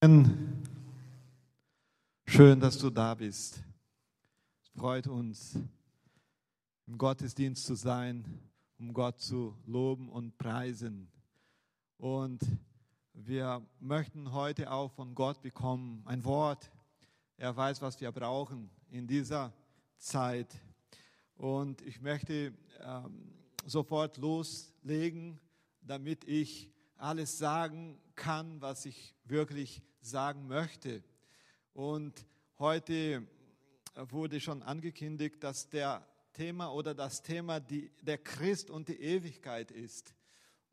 Schön, dass du da bist. Es freut uns, im Gottesdienst zu sein, um Gott zu loben und preisen. Und wir möchten heute auch von Gott bekommen ein Wort. Er weiß, was wir brauchen in dieser Zeit. Und ich möchte ähm, sofort loslegen, damit ich alles sagen kann, was ich wirklich sagen möchte. Und heute wurde schon angekündigt, dass der Thema oder das Thema die, der Christ und die Ewigkeit ist.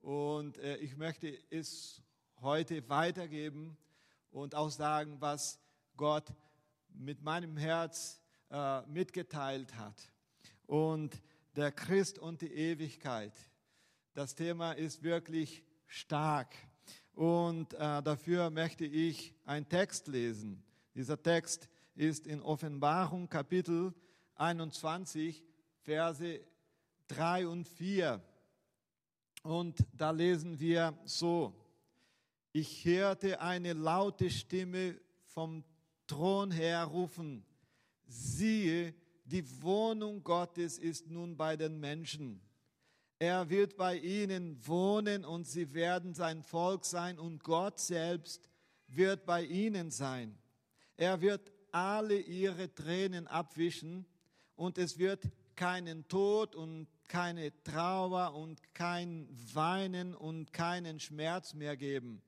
Und äh, ich möchte es heute weitergeben und auch sagen, was Gott mit meinem Herz äh, mitgeteilt hat. Und der Christ und die Ewigkeit. Das Thema ist wirklich stark. Und äh, dafür möchte ich einen Text lesen. Dieser Text ist in Offenbarung Kapitel 21, Verse 3 und 4. Und da lesen wir so, ich hörte eine laute Stimme vom Thron her rufen, siehe, die Wohnung Gottes ist nun bei den Menschen er wird bei ihnen wohnen und sie werden sein Volk sein und Gott selbst wird bei ihnen sein. Er wird alle ihre Tränen abwischen und es wird keinen Tod und keine Trauer und kein Weinen und keinen Schmerz mehr geben.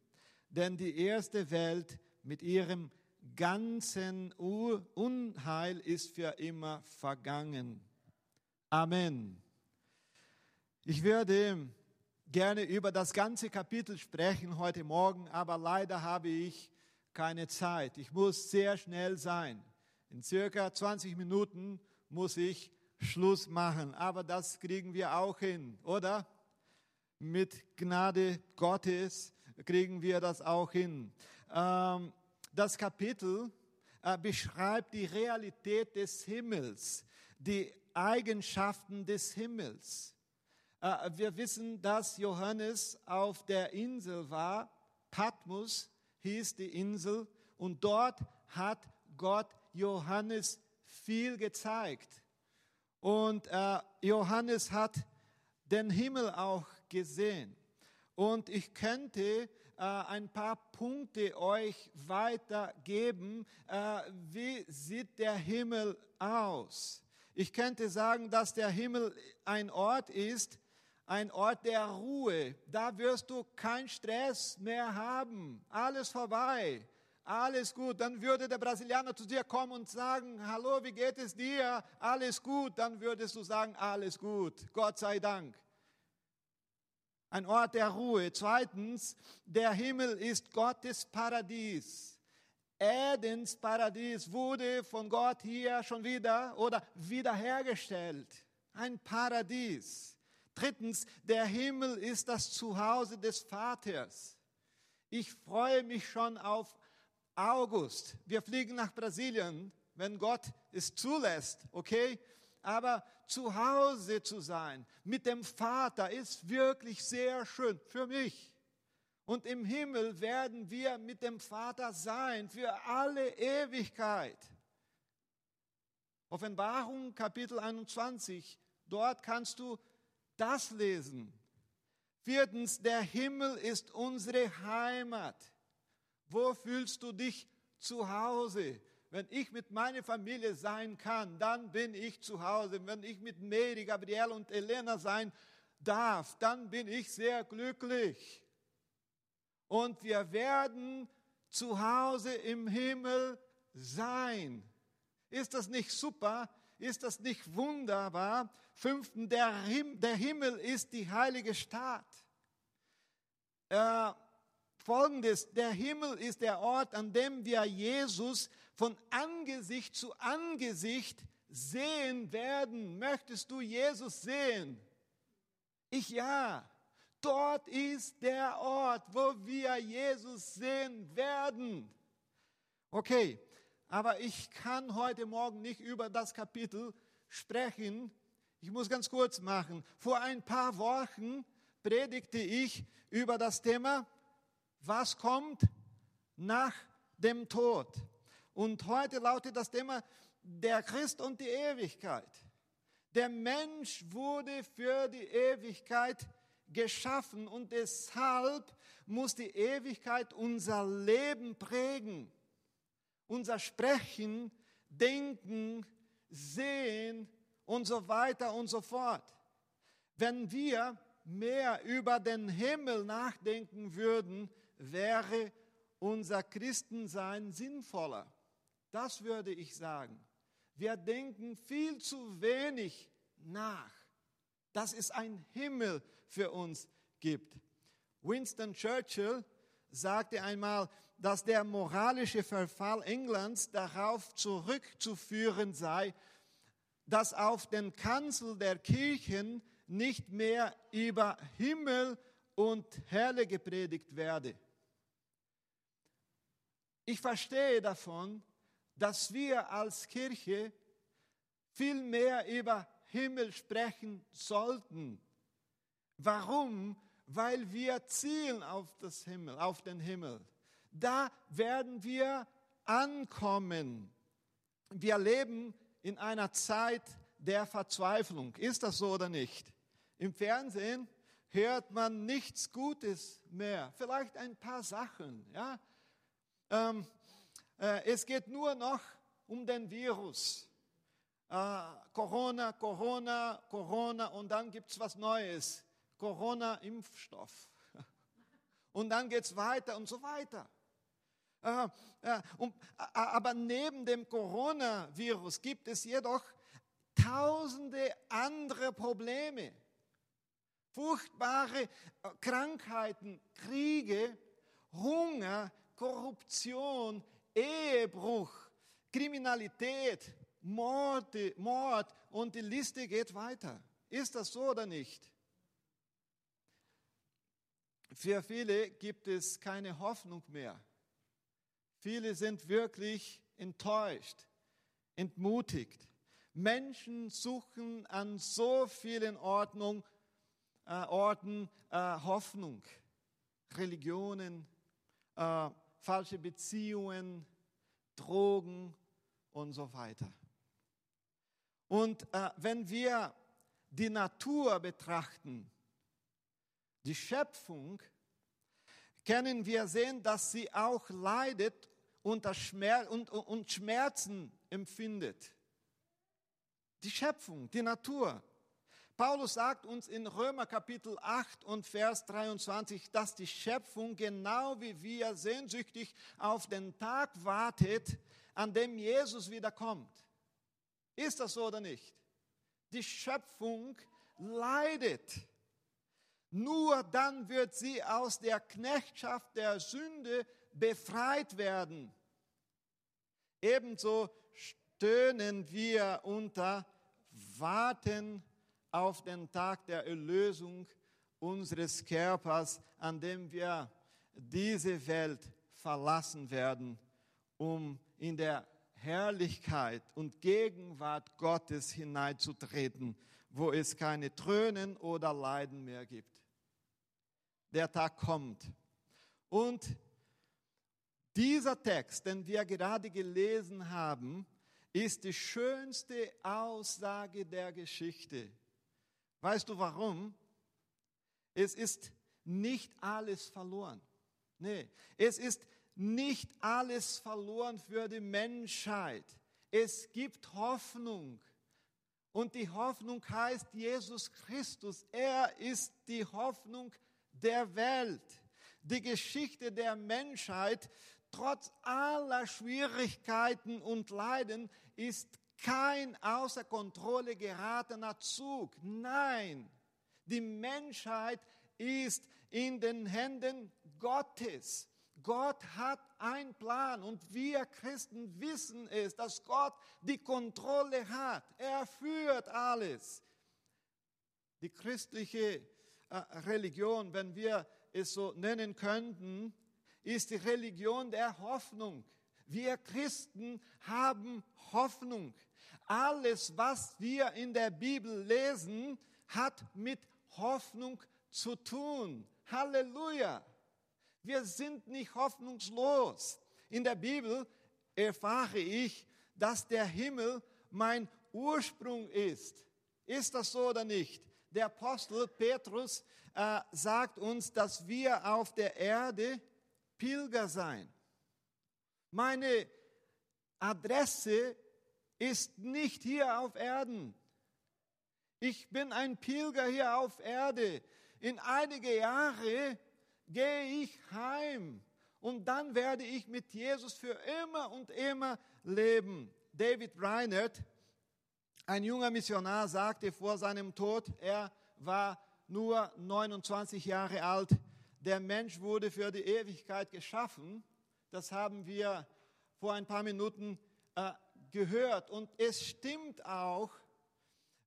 Denn die erste Welt mit ihrem ganzen Unheil ist für immer vergangen. Amen. Ich würde gerne über das ganze Kapitel sprechen heute Morgen, aber leider habe ich keine Zeit. Ich muss sehr schnell sein. In circa 20 Minuten muss ich Schluss machen, aber das kriegen wir auch hin, oder? Mit Gnade Gottes kriegen wir das auch hin. Ähm, das Kapitel äh, beschreibt die Realität des Himmels, die Eigenschaften des Himmels. Äh, wir wissen, dass Johannes auf der Insel war. Patmos hieß die Insel. Und dort hat Gott Johannes viel gezeigt. Und äh, Johannes hat den Himmel auch gesehen. Und ich könnte äh, ein paar Punkte euch weitergeben. Wie sieht der Himmel aus? Ich könnte sagen, dass der Himmel ein Ort ist, ein Ort der Ruhe. Da wirst du keinen Stress mehr haben. Alles vorbei. Alles gut. Dann würde der Brasilianer zu dir kommen und sagen, hallo, wie geht es dir? Alles gut. Dann würdest du sagen, alles gut. Gott sei Dank. Ein Ort der Ruhe. Zweitens, der Himmel ist Gottes Paradies. Edens Paradies wurde von Gott hier schon wieder oder wiederhergestellt. Ein Paradies. Drittens, der Himmel ist das Zuhause des Vaters. Ich freue mich schon auf August. Wir fliegen nach Brasilien, wenn Gott es zulässt, okay? Aber zu Hause zu sein mit dem Vater ist wirklich sehr schön für mich. Und im Himmel werden wir mit dem Vater sein für alle Ewigkeit. Offenbarung Kapitel 21, dort kannst du das lesen. Viertens, der Himmel ist unsere Heimat. Wo fühlst du dich zu Hause? Wenn ich mit meiner Familie sein kann, dann bin ich zu Hause. Wenn ich mit Mary, Gabriele und Elena sein darf, dann bin ich sehr glücklich. Und wir werden zu Hause im Himmel sein. Ist das nicht super? Ist das nicht wunderbar? Fünften, der, Him der Himmel ist die heilige Stadt. Äh, Folgendes, der Himmel ist der Ort, an dem wir Jesus von Angesicht zu Angesicht sehen werden. Möchtest du Jesus sehen? Ich ja. Dort ist der Ort, wo wir Jesus sehen werden. Okay, aber ich kann heute Morgen nicht über das Kapitel sprechen. Ich muss ganz kurz machen. Vor ein paar Wochen predigte ich über das Thema, was kommt nach dem Tod. Und heute lautet das Thema der Christ und die Ewigkeit. Der Mensch wurde für die Ewigkeit geschaffen und deshalb muss die Ewigkeit unser Leben prägen, unser Sprechen, Denken, Sehen und so weiter und so fort. Wenn wir mehr über den Himmel nachdenken würden, wäre unser Christensein sinnvoller. Das würde ich sagen. Wir denken viel zu wenig nach, dass es einen Himmel für uns gibt. Winston Churchill sagte einmal, dass der moralische Verfall Englands darauf zurückzuführen sei, dass auf den Kanzel der Kirchen nicht mehr über Himmel und Hölle gepredigt werde. Ich verstehe davon, dass wir als Kirche viel mehr über Himmel sprechen sollten. Warum? Weil wir zielen auf das Himmel, auf den Himmel. Da werden wir ankommen. Wir leben in einer Zeit der Verzweiflung. Ist das so oder nicht? Im Fernsehen hört man nichts Gutes mehr. Vielleicht ein paar Sachen, ja. Ähm, äh, es geht nur noch um den Virus. Äh, Corona, Corona, Corona und dann gibt es was Neues. Corona-Impfstoff. Und dann geht es weiter und so weiter. Äh, äh, aber neben dem Coronavirus gibt es jedoch tausende andere Probleme. Furchtbare Krankheiten, Kriege, Hunger, Korruption, Ehebruch, Kriminalität, Morde, Mord und die Liste geht weiter. Ist das so oder nicht? Für viele gibt es keine Hoffnung mehr. Viele sind wirklich enttäuscht, entmutigt. Menschen suchen an so vielen Ordnung, äh, Orten äh, Hoffnung. Religionen, äh, falsche Beziehungen, Drogen und so weiter. Und äh, wenn wir die Natur betrachten, die Schöpfung, können wir sehen, dass sie auch leidet und Schmerzen empfindet. Die Schöpfung, die Natur. Paulus sagt uns in Römer Kapitel 8 und Vers 23, dass die Schöpfung genau wie wir sehnsüchtig auf den Tag wartet, an dem Jesus wiederkommt. Ist das so oder nicht? Die Schöpfung leidet. Nur dann wird sie aus der Knechtschaft der Sünde befreit werden. Ebenso stöhnen wir unter Warten auf den Tag der Erlösung unseres Körpers, an dem wir diese Welt verlassen werden, um in der Herrlichkeit und Gegenwart Gottes hineinzutreten, wo es keine Trönen oder Leiden mehr gibt. Der Tag kommt. Und dieser Text, den wir gerade gelesen haben, ist die schönste Aussage der Geschichte. Weißt du warum? Es ist nicht alles verloren. Nee, es ist nicht alles verloren für die Menschheit. Es gibt Hoffnung. Und die Hoffnung heißt Jesus Christus. Er ist die Hoffnung der Welt. Die Geschichte der Menschheit, trotz aller Schwierigkeiten und Leiden, ist kein außer Kontrolle geratener Zug. Nein, die Menschheit ist in den Händen Gottes. Gott hat einen Plan und wir Christen wissen es, dass Gott die Kontrolle hat. Er führt alles. Die christliche Religion, wenn wir es so nennen könnten, ist die Religion der Hoffnung. Wir Christen haben Hoffnung. Alles, was wir in der Bibel lesen, hat mit Hoffnung zu tun. Halleluja. Wir sind nicht hoffnungslos. In der Bibel erfahre ich, dass der Himmel mein Ursprung ist. Ist das so oder nicht? Der Apostel Petrus äh, sagt uns, dass wir auf der Erde Pilger sein. Meine Adresse ist nicht hier auf Erden. Ich bin ein Pilger hier auf Erde. In einige Jahre gehe ich heim und dann werde ich mit Jesus für immer und immer leben. David Reinert, ein junger Missionar, sagte vor seinem Tod, er war nur 29 Jahre alt, der Mensch wurde für die Ewigkeit geschaffen. Das haben wir vor ein paar Minuten äh, gehört. Und es stimmt auch,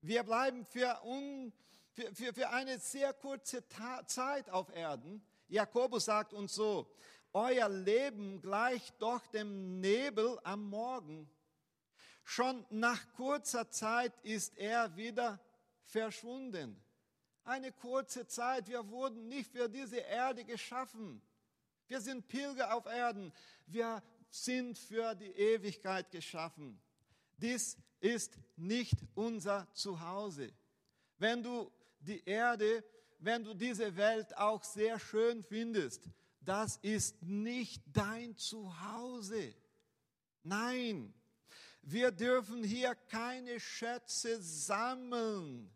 wir bleiben für, un, für, für, für eine sehr kurze Ta Zeit auf Erden. Jakobus sagt uns so, euer Leben gleicht doch dem Nebel am Morgen. Schon nach kurzer Zeit ist er wieder verschwunden. Eine kurze Zeit, wir wurden nicht für diese Erde geschaffen. Wir sind Pilger auf Erden. Wir sind für die Ewigkeit geschaffen. Dies ist nicht unser Zuhause. Wenn du die Erde, wenn du diese Welt auch sehr schön findest, das ist nicht dein Zuhause. Nein, wir dürfen hier keine Schätze sammeln.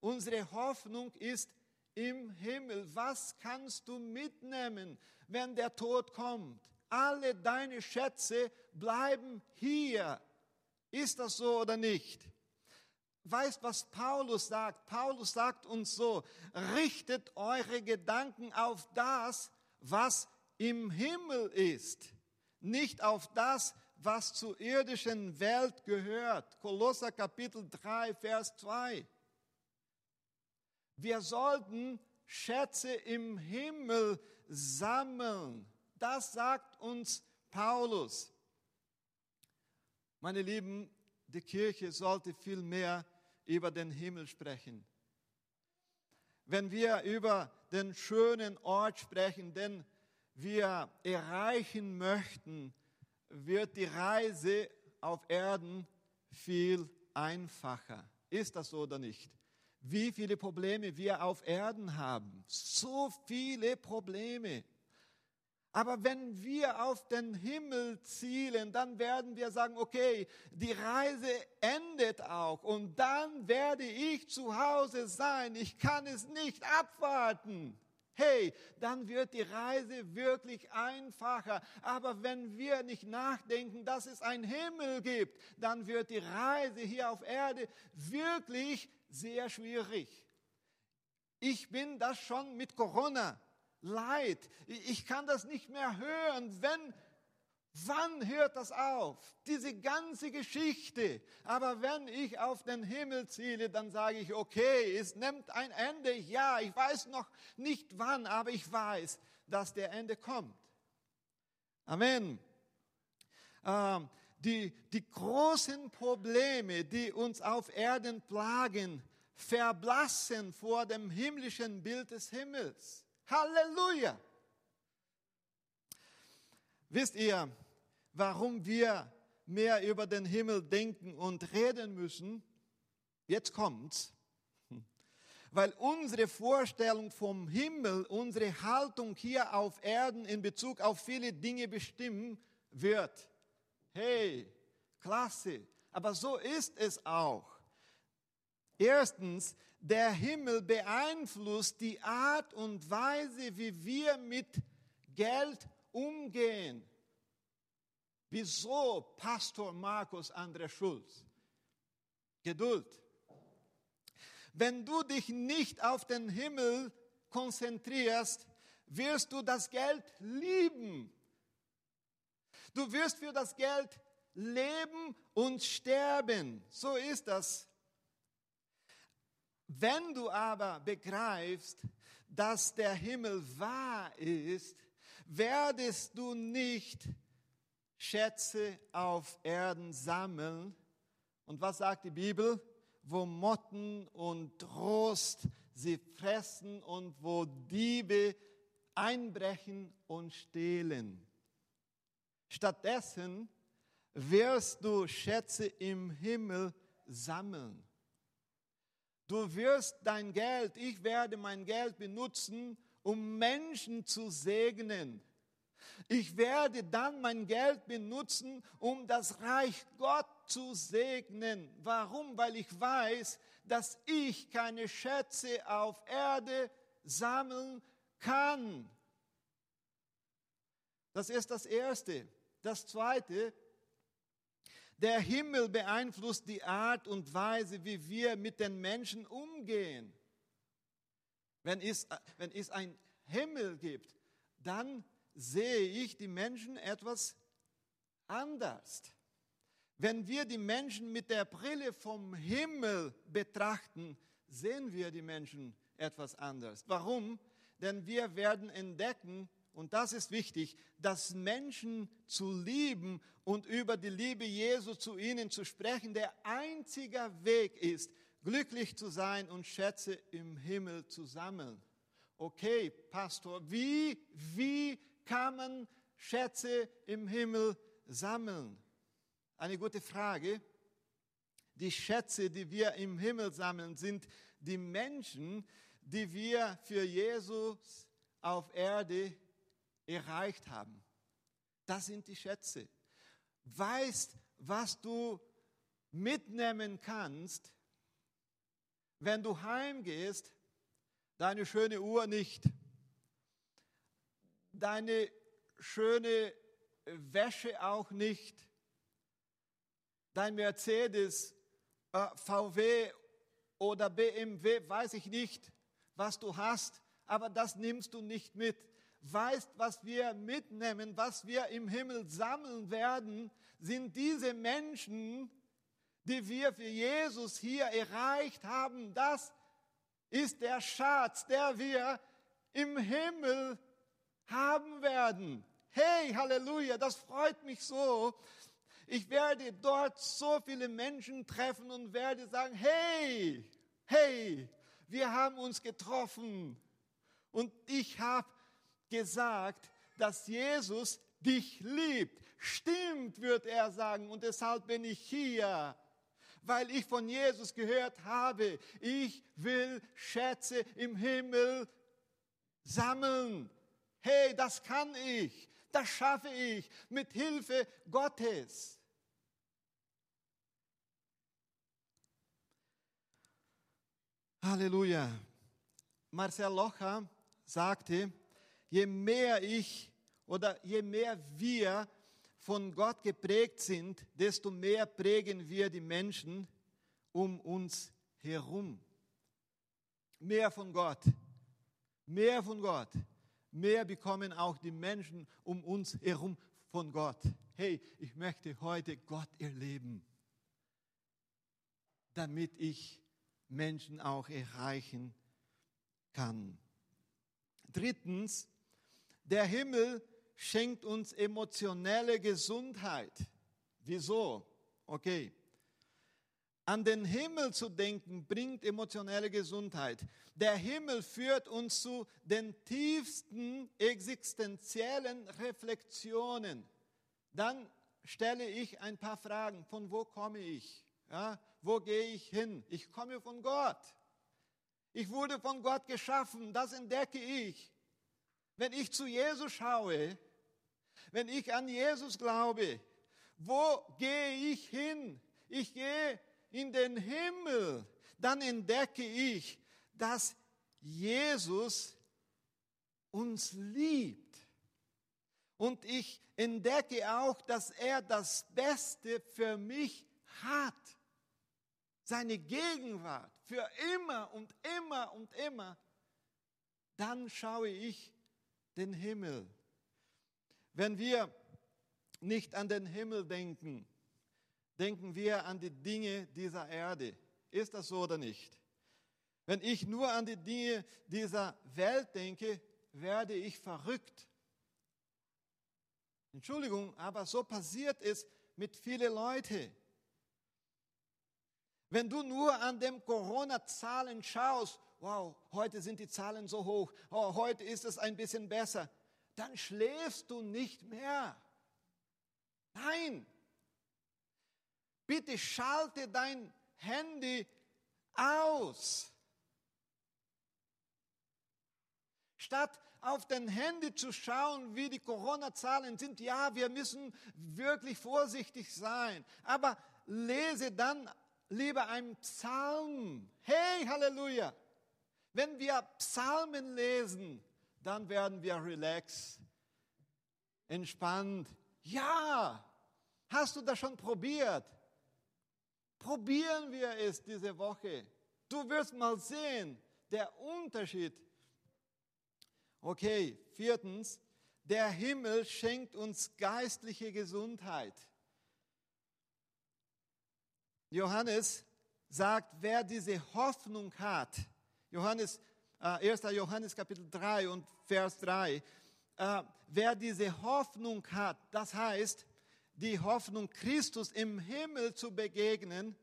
Unsere Hoffnung ist im Himmel. Was kannst du mitnehmen, wenn der Tod kommt? Alle deine Schätze bleiben hier. Ist das so oder nicht? Weißt, was Paulus sagt? Paulus sagt uns so, richtet eure Gedanken auf das, was im Himmel ist, nicht auf das, was zur irdischen Welt gehört. Kolosser Kapitel 3, Vers 2. Wir sollten Schätze im Himmel sammeln. Das sagt uns Paulus. Meine Lieben, die Kirche sollte viel mehr über den Himmel sprechen. Wenn wir über den schönen Ort sprechen, den wir erreichen möchten, wird die Reise auf Erden viel einfacher. Ist das so oder nicht? Wie viele Probleme wir auf Erden haben. So viele Probleme. Aber wenn wir auf den Himmel zielen, dann werden wir sagen, okay, die Reise endet auch und dann werde ich zu Hause sein. Ich kann es nicht abwarten. Hey, dann wird die Reise wirklich einfacher. Aber wenn wir nicht nachdenken, dass es einen Himmel gibt, dann wird die Reise hier auf Erde wirklich sehr schwierig. Ich bin das schon mit Corona leid. Ich kann das nicht mehr hören. Wenn, wann hört das auf? Diese ganze Geschichte. Aber wenn ich auf den Himmel ziele, dann sage ich, okay, es nimmt ein Ende. Ja, ich weiß noch nicht wann, aber ich weiß, dass der Ende kommt. Amen. Ähm, die, die großen Probleme, die uns auf Erden plagen, verblassen vor dem himmlischen Bild des Himmels. Halleluja! Wisst ihr, warum wir mehr über den Himmel denken und reden müssen? Jetzt kommt's. Weil unsere Vorstellung vom Himmel, unsere Haltung hier auf Erden in Bezug auf viele Dinge bestimmen wird. Hey, klasse. Aber so ist es auch. Erstens, der Himmel beeinflusst die Art und Weise, wie wir mit Geld umgehen. Wieso, Pastor Markus André Schulz? Geduld. Wenn du dich nicht auf den Himmel konzentrierst, wirst du das Geld lieben. Du wirst für das Geld leben und sterben. So ist das wenn du aber begreifst, dass der Himmel wahr ist, werdest du nicht Schätze auf Erden sammeln. Und was sagt die Bibel? Wo Motten und Rost sie fressen und wo Diebe einbrechen und stehlen. Stattdessen wirst du Schätze im Himmel sammeln. Du wirst dein Geld, ich werde mein Geld benutzen, um Menschen zu segnen. Ich werde dann mein Geld benutzen, um das Reich Gott zu segnen. Warum? Weil ich weiß, dass ich keine Schätze auf Erde sammeln kann. Das ist das Erste. Das Zweite, der Himmel beeinflusst die Art und Weise, wie wir mit den Menschen umgehen. Wenn es, wenn es ein Himmel gibt, dann sehe ich die Menschen etwas anders. Wenn wir die Menschen mit der Brille vom Himmel betrachten, sehen wir die Menschen etwas anders. Warum? Denn wir werden entdecken, und das ist wichtig, dass Menschen zu lieben und über die Liebe Jesu zu ihnen zu sprechen, der einzige Weg ist, glücklich zu sein und Schätze im Himmel zu sammeln. Okay, Pastor, wie, wie kann man Schätze im Himmel sammeln? Eine gute Frage. Die Schätze, die wir im Himmel sammeln, sind die Menschen, die wir für Jesus auf Erde erreicht haben. Das sind die Schätze. Weißt, was du mitnehmen kannst, wenn du heimgehst, deine schöne Uhr nicht, deine schöne Wäsche auch nicht, dein Mercedes, äh, VW oder BMW, weiß ich nicht, was du hast, aber das nimmst du nicht mit. Weißt, was wir mitnehmen, was wir im Himmel sammeln werden, sind diese Menschen, die wir für Jesus hier erreicht haben. Das ist der Schatz, der wir im Himmel haben werden. Hey, Halleluja, das freut mich so. Ich werde dort so viele Menschen treffen und werde sagen, hey, hey, wir haben uns getroffen und ich habe gesagt, dass Jesus dich liebt. Stimmt, wird er sagen, und deshalb bin ich hier, weil ich von Jesus gehört habe, ich will Schätze im Himmel sammeln. Hey, das kann ich, das schaffe ich mit Hilfe Gottes. Halleluja. Marcel Locher sagte, je mehr ich oder je mehr wir von Gott geprägt sind, desto mehr prägen wir die Menschen um uns herum. Mehr von Gott, mehr von Gott, mehr bekommen auch die Menschen um uns herum von Gott. Hey, ich möchte heute Gott erleben, damit ich Menschen auch erreichen kann. Drittens, der Himmel schenkt uns emotionelle Gesundheit. Wieso? Okay. An den Himmel zu denken bringt emotionelle Gesundheit. Der Himmel führt uns zu den tiefsten existenziellen Reflexionen. Dann stelle ich ein paar Fragen. Von wo komme ich? Ja, wo gehe ich hin? Ich komme von Gott. Ich wurde von Gott geschaffen. Das entdecke ich. Wenn ich zu Jesus schaue, wenn ich an Jesus glaube, wo gehe ich hin? Ich gehe in den Himmel. Dann entdecke ich, dass Jesus uns liebt. Und ich entdecke auch, dass er das Beste für mich hat. Seine Gegenwart für immer und immer und immer. Dann schaue ich den Himmel. Wenn wir nicht an den Himmel denken, denken wir an die Dinge dieser Erde. Ist das so oder nicht? Wenn ich nur an die Dinge dieser Welt denke, werde ich verrückt. Entschuldigung, aber so passiert es mit vielen Leuten. Wenn du nur an den Corona-Zahlen schaust, wow, heute sind die Zahlen so hoch, oh, heute ist es ein bisschen besser, dann schläfst du nicht mehr. Nein. Bitte schalte dein Handy aus. Statt auf dein Handy zu schauen, wie die Corona-Zahlen sind, ja, wir müssen wirklich vorsichtig sein. Aber lese dann lieber einen Psalm. Hey, Halleluja! Wenn wir Psalmen lesen, dann werden wir relaxed, entspannt. Ja, hast du das schon probiert? Probieren wir es diese Woche. Du wirst mal sehen, der Unterschied. Okay, viertens, der Himmel schenkt uns geistliche Gesundheit. Johannes sagt, wer diese Hoffnung hat, Johannes, 1. Johannes Kapitel 3 und Vers 3, äh, wer diese Hoffnung hat, das heißt, die Hoffnung, Christus im Himmel zu begegnen,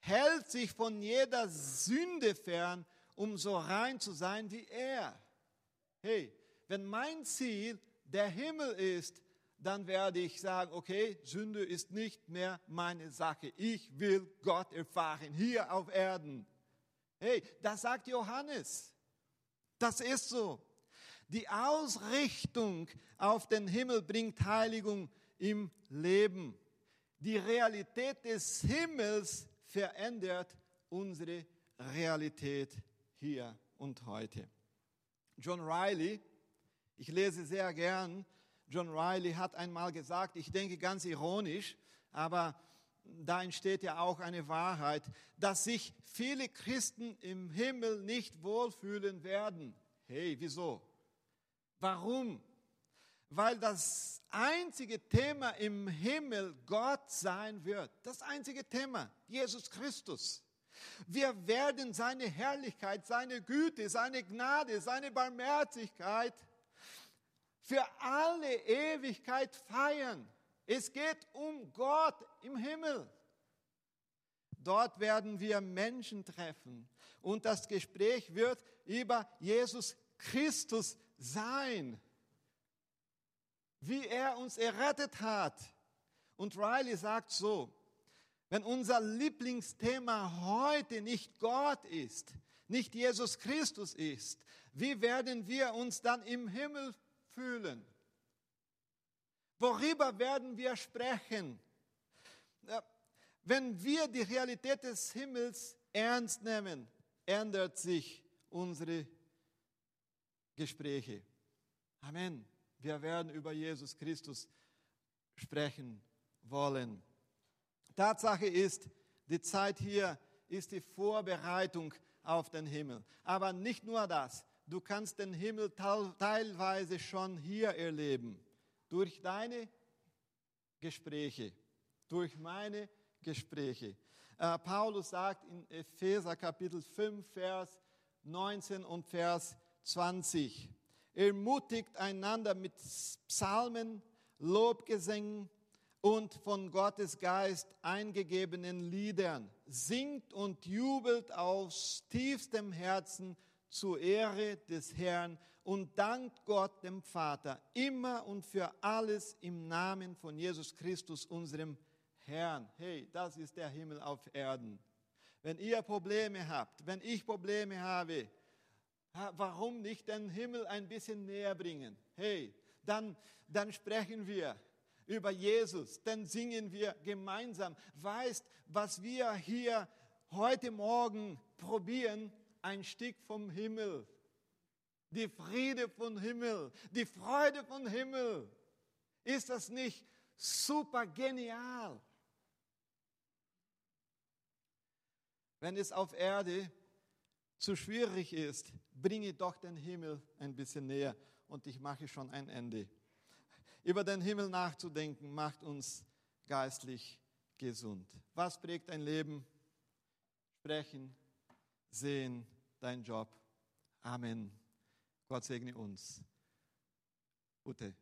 hält sich von jeder Sünde fern, um so rein zu sein wie er. Hey, wenn mein Ziel der Himmel ist, dann werde ich sagen, okay, Sünde ist nicht mehr meine Sache. Ich will Gott erfahren hier auf Erden. Hey, das sagt Johannes. Das ist so. Die Ausrichtung auf den Himmel bringt Heiligung im Leben. Die Realität des Himmels verändert unsere Realität hier und heute. John Riley, ich lese sehr gern John Riley hat einmal gesagt, ich denke ganz ironisch, aber da entsteht ja auch eine Wahrheit, dass sich viele Christen im Himmel nicht wohlfühlen werden. Hey, wieso? Warum? Weil das einzige Thema im Himmel Gott sein wird. Das einzige Thema, Jesus Christus. Wir werden seine Herrlichkeit, seine Güte, seine Gnade, seine Barmherzigkeit für alle Ewigkeit feiern. Es geht um Gott im Himmel. Dort werden wir Menschen treffen und das Gespräch wird über Jesus Christus sein, wie er uns errettet hat. Und Riley sagt so, wenn unser Lieblingsthema heute nicht Gott ist, nicht Jesus Christus ist, wie werden wir uns dann im Himmel fühlen? Worüber werden wir sprechen? Wenn wir die Realität des Himmels ernst nehmen, ändert sich unsere Gespräche. Amen. Wir werden über Jesus Christus sprechen wollen. Tatsache ist, die Zeit hier ist die Vorbereitung auf den Himmel. Aber nicht nur das. Du kannst den Himmel teilweise schon hier erleben. Durch deine Gespräche, durch meine Gespräche. Äh, Paulus sagt in Epheser Kapitel 5, Vers 19 und Vers 20, ermutigt einander mit Psalmen, Lobgesängen und von Gottes Geist eingegebenen Liedern. Singt und jubelt aus tiefstem Herzen zur Ehre des Herrn und dankt Gott dem Vater immer und für alles im Namen von Jesus Christus, unserem Herrn. Hey, das ist der Himmel auf Erden. Wenn ihr Probleme habt, wenn ich Probleme habe, warum nicht den Himmel ein bisschen näher bringen? Hey, dann, dann sprechen wir über Jesus, dann singen wir gemeinsam. Weißt, was wir hier heute Morgen probieren, ein Stück vom Himmel. Die Friede vom Himmel, die Freude vom Himmel. Ist das nicht super genial? Wenn es auf Erde zu schwierig ist, bringe doch den Himmel ein bisschen näher und ich mache schon ein Ende. Über den Himmel nachzudenken macht uns geistlich gesund. Was prägt ein Leben? Sprechen, sehen, dein Job. Amen. Gott segne uns. Ute.